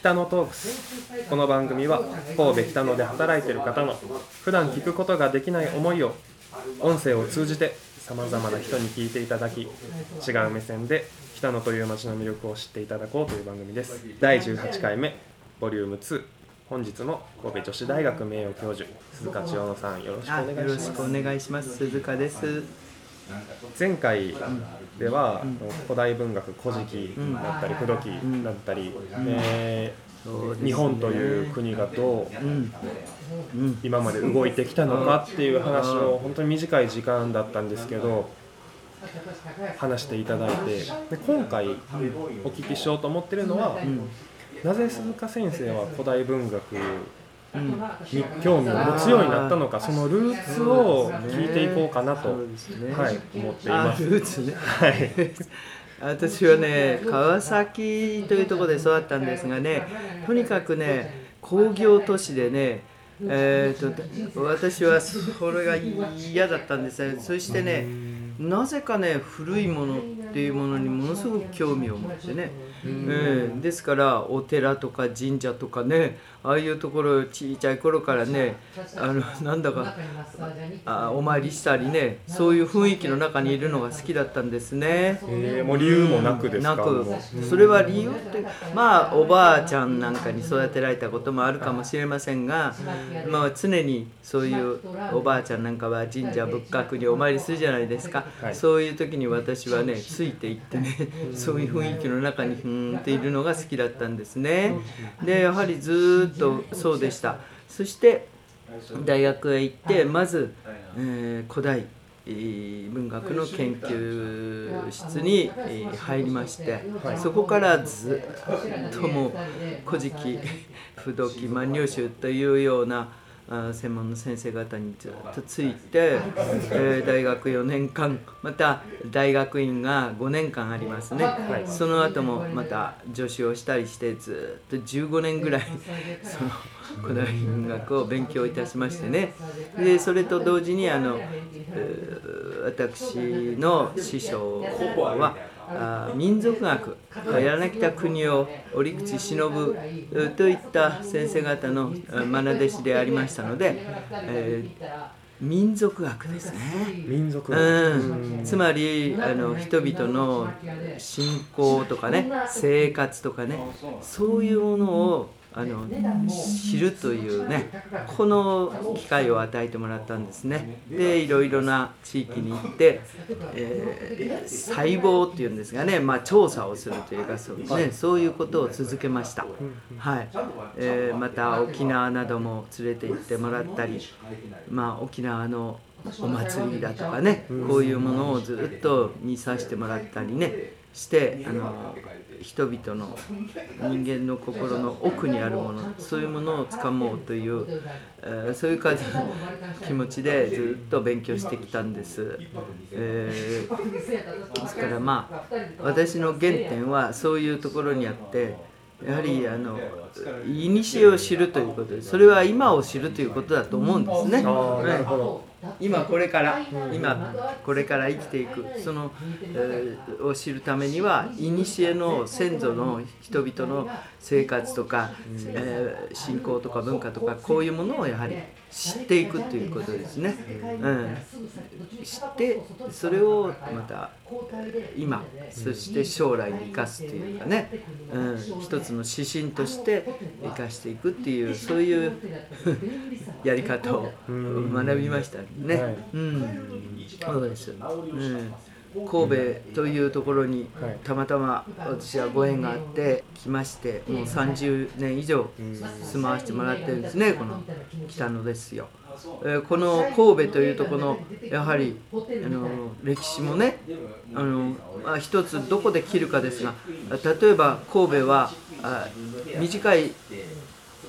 北野トークス。この番組は神戸北野で働いている方の普段聞くことができない思いを音声を通じてさまざまな人に聞いていただき違う目線で北野という街の魅力を知っていただこうという番組です。第18回目ボリューム2本日も神戸女子大学名誉教授鈴鹿千代野さんよろしくお願いします。よろしくお願いします。鈴鹿です。前回では、古代文学「古事記」だったり「不土記」だったり、えー、日本という国がどう、今まで動いてきたのかっていう話を本当に短い時間だったんですけど話していただいてで今回お聞きしようと思ってるのは、なぜ鈴鹿先生は古代文学に興味を持つようになったのかそのルーツを聞いていこうかなと、はい、思っています。ルーツね。はい。私はね川崎というところで育ったんですがねとにかくね工業都市でねえー、と私はそれが嫌だったんですねそしてねなぜかね古いものっていうものにものすごく興味を持ってね、えー、ですからお寺とか神社とかねああいうところ小さい頃からねあのなんだかあお参りしたりねそういう雰囲気の中にいるのが好きだったんですね。えー、もう理由もなくですか？なく。それは理由ってまあおばあちゃんなんかに育てられたこともあるかもしれませんが、まあ、常にそういうおばあちゃんなんかは神社仏閣にお参りするじゃないですか、はい。そういう時に私はねついていってね そういう雰囲気の中にふーんっているのが好きだったんですね。でやはりずーっとそうでした。そして大学へ行ってまず、えー古代えー文学の研究室にえー入りまして、そこからずっともう「古事記」「不動記」「万葉集」というようなあ専門の先生方にずっとついて、えー大学4年間また大学院が5年間ありますね、その後もまた助手をしたりしてずっと15年ぐらいその古代文学を勉強いたしましてね。でそれと同時にあの、えー私の師匠はあ民族学柳田国夫折口忍えーといった先生方のえー愛弟子でありましたので、えー民族学ですね。民族うん、つまりあの人々の信仰とかね生活とかねそういうものをあの知るというねこの機会を与えてもらったんですね。でいろいろな地域に行って、えー細胞っていうんですがね、まあ、調査をするというかそう,、ね、そういうことを続けました、はい。えーまた沖縄なども連れて行ってもらったり、まあ、沖縄のお祭りだとかねこういうものをずっと見させてもらったりねしてあの人々の人間の心の奥にあるものそういうものをつかもうという、えーそういう感じの気持ちでずっと勉強してきたんです。えーですからまあ私の原点はそういうところにあってやはりあの古を知るということでそれは今を知るということだと思うんですね。なるほど今これから今これから生きていくその、えーを知るためには古の先祖の人々の生活とか、えー信仰とか文化とかこういうものをやはり知っていくということですね。うん、知ってそれをまた今そして将来に生かすというかね、うん、一つの指針として生かしていくっていうそういうやり方を学びましたね。はい。うん、そうです。うん。神戸というところにはい。たまたま私はご縁があって来ましてもう30年以上住まわせてもらってるんですねこの北野ですよ。えーこの神戸というところのやはりあの歴史もねあの、まあ、一つどこで切るかですが例えば神戸はあ短い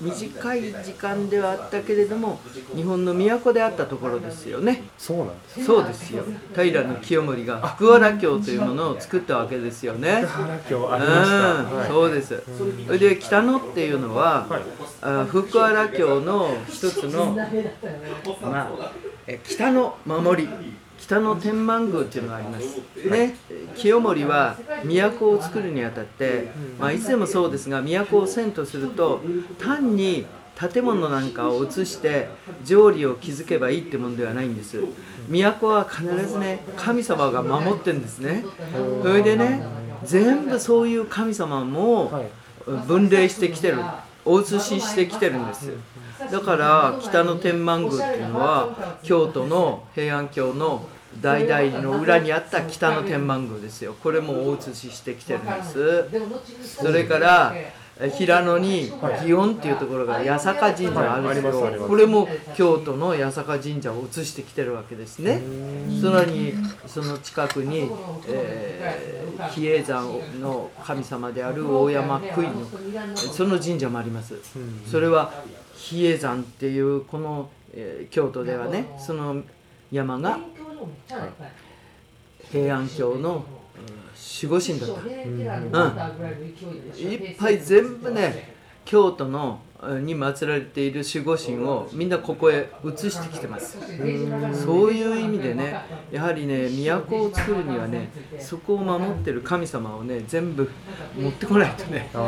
短い時間ではあったけれども日本の都であったところですよね。そうなんですそうですよ平清盛が福原京というものを作ったわけですよね。原京ありました、うん、はいそうです。それで北野っていうのは、はいあ福原京の一つの、まあ、え北の守り北の天満宮っていうのがあります。ね。清盛は都を作るにあたって、まあ、いつでもそうですが都を遷とすると単に建物なんかを移して条理を築けばいいってもんではないんです。都は必ずね神様が守ってるんですね。それでね全部そういう神様も分類してきてるお移ししてきてるんです。だから北の天満宮っていうのは京都の平安京の代々の裏にあった北の天満宮ですよ。これもお移ししてきてるんです。それから平野に祇園っていうところが八坂神社あるんですけどこれも京都の八坂神社を移してきてるわけですね。さらにその近くに、えー、比叡山の神様である大山杭のその神社もあります。それは比叡山っていうこの、えー、京都ではねその山が平安京の守護神だった、うん、いっぱい全部ね京都のに祀られている守護神をみんなここへ移してきてます。そういう意味でねやはりね都を作るにはねそこを守ってる神様をね全部持ってこないとね、うん、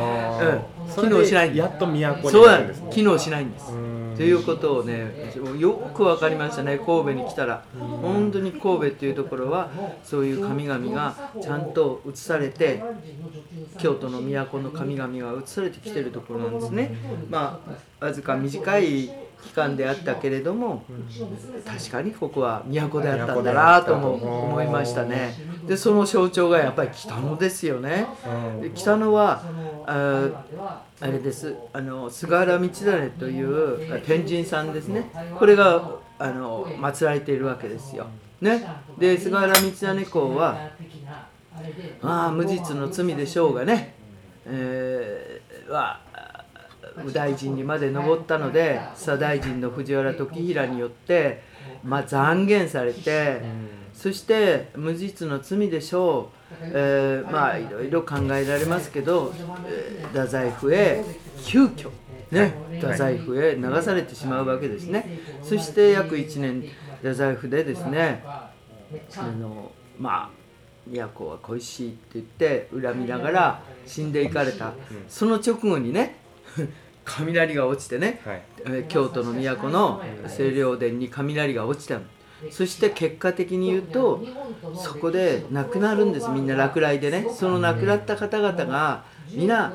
機能しないやっと都になるんです、ね、そうなんです。機能しないんですということをねよく分かりましたね神戸に来たら。本当に神戸っていうところはそういう神々がちゃんと移されて京都の都の神々が移されてきてるところなんですね。まあわずか短い期間であったけれども確かにここは都であったんだなとも思いましたね。でその象徴がやっぱり北野ですよね。北野はああれです。あの菅原道真という天神さんですね。これがあの祀られているわけですよ。ね、で菅原道真公はまあ無実の罪でしょうがね、えー、は右大臣にまで上ったので左大臣の藤原時平によって、まあ、残減されて、そして無実の罪でしょう。えー、まあいろいろ考えられますけど、えー、太宰府へ急遽ね太宰府へ流されてしまうわけですね。そして約1年太宰府でですねあのまあ都は恋しいって言って恨みながら死んでいかれた。その直後にね 雷が落ちてね、はい、京都の都の清涼殿に雷が落ちたのそして結果的に言うとそこで亡くなるんです。みんな落雷でね。その亡くなった方々が皆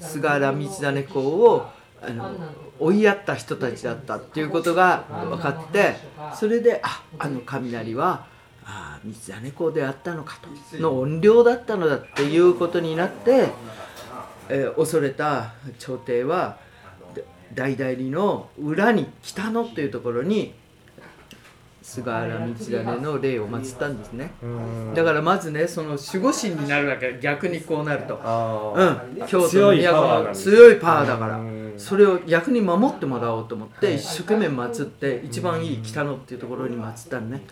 菅原道真公をあの追いやった人たちだったっていうことが分かってそれでああの雷はあ道真公であったのかと。の怨霊だったのだっていうことになって、えー、恐れた朝廷は大々里の裏に北野というところに菅原道真の霊を祀ったんですね。だからまずねその守護神になるわけ逆にこうなると、うん、京都の都の強いパワーだから。それを逆に守ってもらおうと思って一生懸命祀って一番いい北野っていうところに祀ったのね。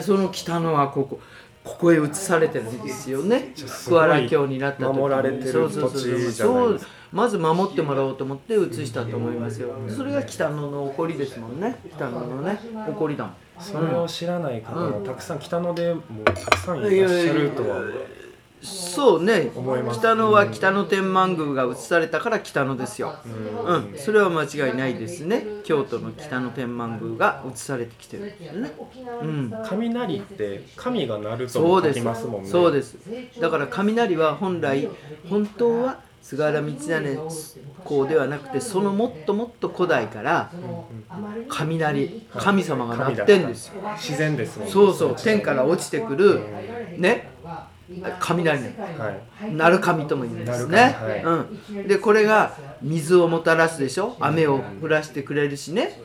その北野はここここへ移されてるんですよね。福原京になった時守られてる土地じゃないですか。まず守ってもらおうと思って移したと思いますよ。それが北野の起こりですもんね。北野のね起こりだもんそれを知らない方もたくさん北野でもたくさんいらっしゃるとはそうね。北野は北野天満宮が移されたから北野ですよ、うん、それは間違いないですね。京都の北野天満宮が移されてきてる。ん。ですね、うん、雷って神が鳴ると書きますもんね。そうです。だから雷は本来本当は菅原道真公ではなくてそのもっともっと古代から雷神様が鳴ってんですよ。自然ですもんね。そうそう天から落ちてくるね雷ね、はい、鳴神とも言うんですね、はい、うん、でこれが水をもたらすでしょ？雨を降らしてくれるしね。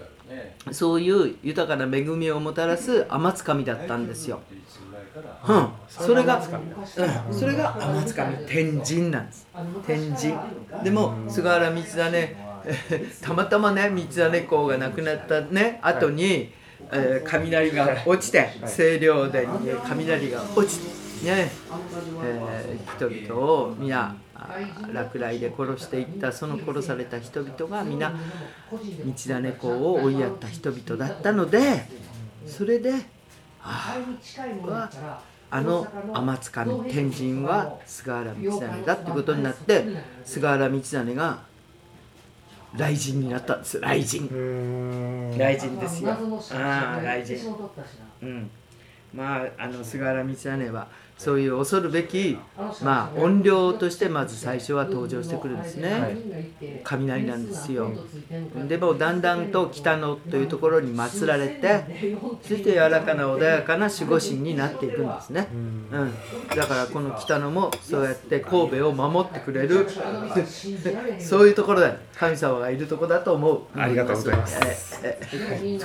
そういう豊かな恵みをもたらす天津神だったんですようん、それが、うん、それが天津神天神なんです。天神。でも菅原道真 たまたまね道真公が亡くなったね後に、えー、雷が落ちて清涼殿に雷が落ちてね、えー、人々を皆落雷で殺していったその殺された人々が皆道真公を追いやった人々だったのでそれでああの天津神天神は菅原道真だってことになって菅原道真が雷神になったんです雷神。雷神ですよ。ああ雷神。うん。まああの菅原道真はそういう恐るべき、まあ、怨霊としてまず最初は登場してくるんですね、はい、雷なんですよ。でもだんだんと北野というところに祀られてそして柔らかな穏やかな守護神になっていくんですね、うん、だからこの北野もそうやって神戸を守ってくれる。そういうところだ神様がいるところだと思う。ありがとうございます。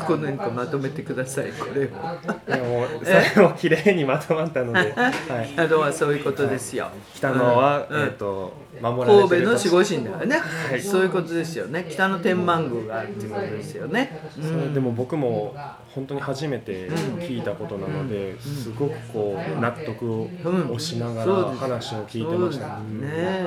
このかまとめてくださいこれを。でもそれも綺麗にまとまったので はい、あとはそういうことですよ。北野は、えっ、と守られて神戸の守護神だからね、はい、そういうことですよね。北の天満宮があるっていうことですよね。うん、でも僕も本当に初めて聞いたことなので、すごくこう納得をしながら話を聞いてましたね。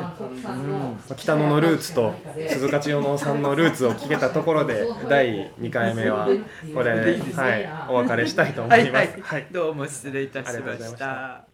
うん、北野のルーツと鈴鹿千代野さんのルーツを聞けたところで第2回目は これはいお別れしたいと思います。はい、はい、どうも失礼いたしました。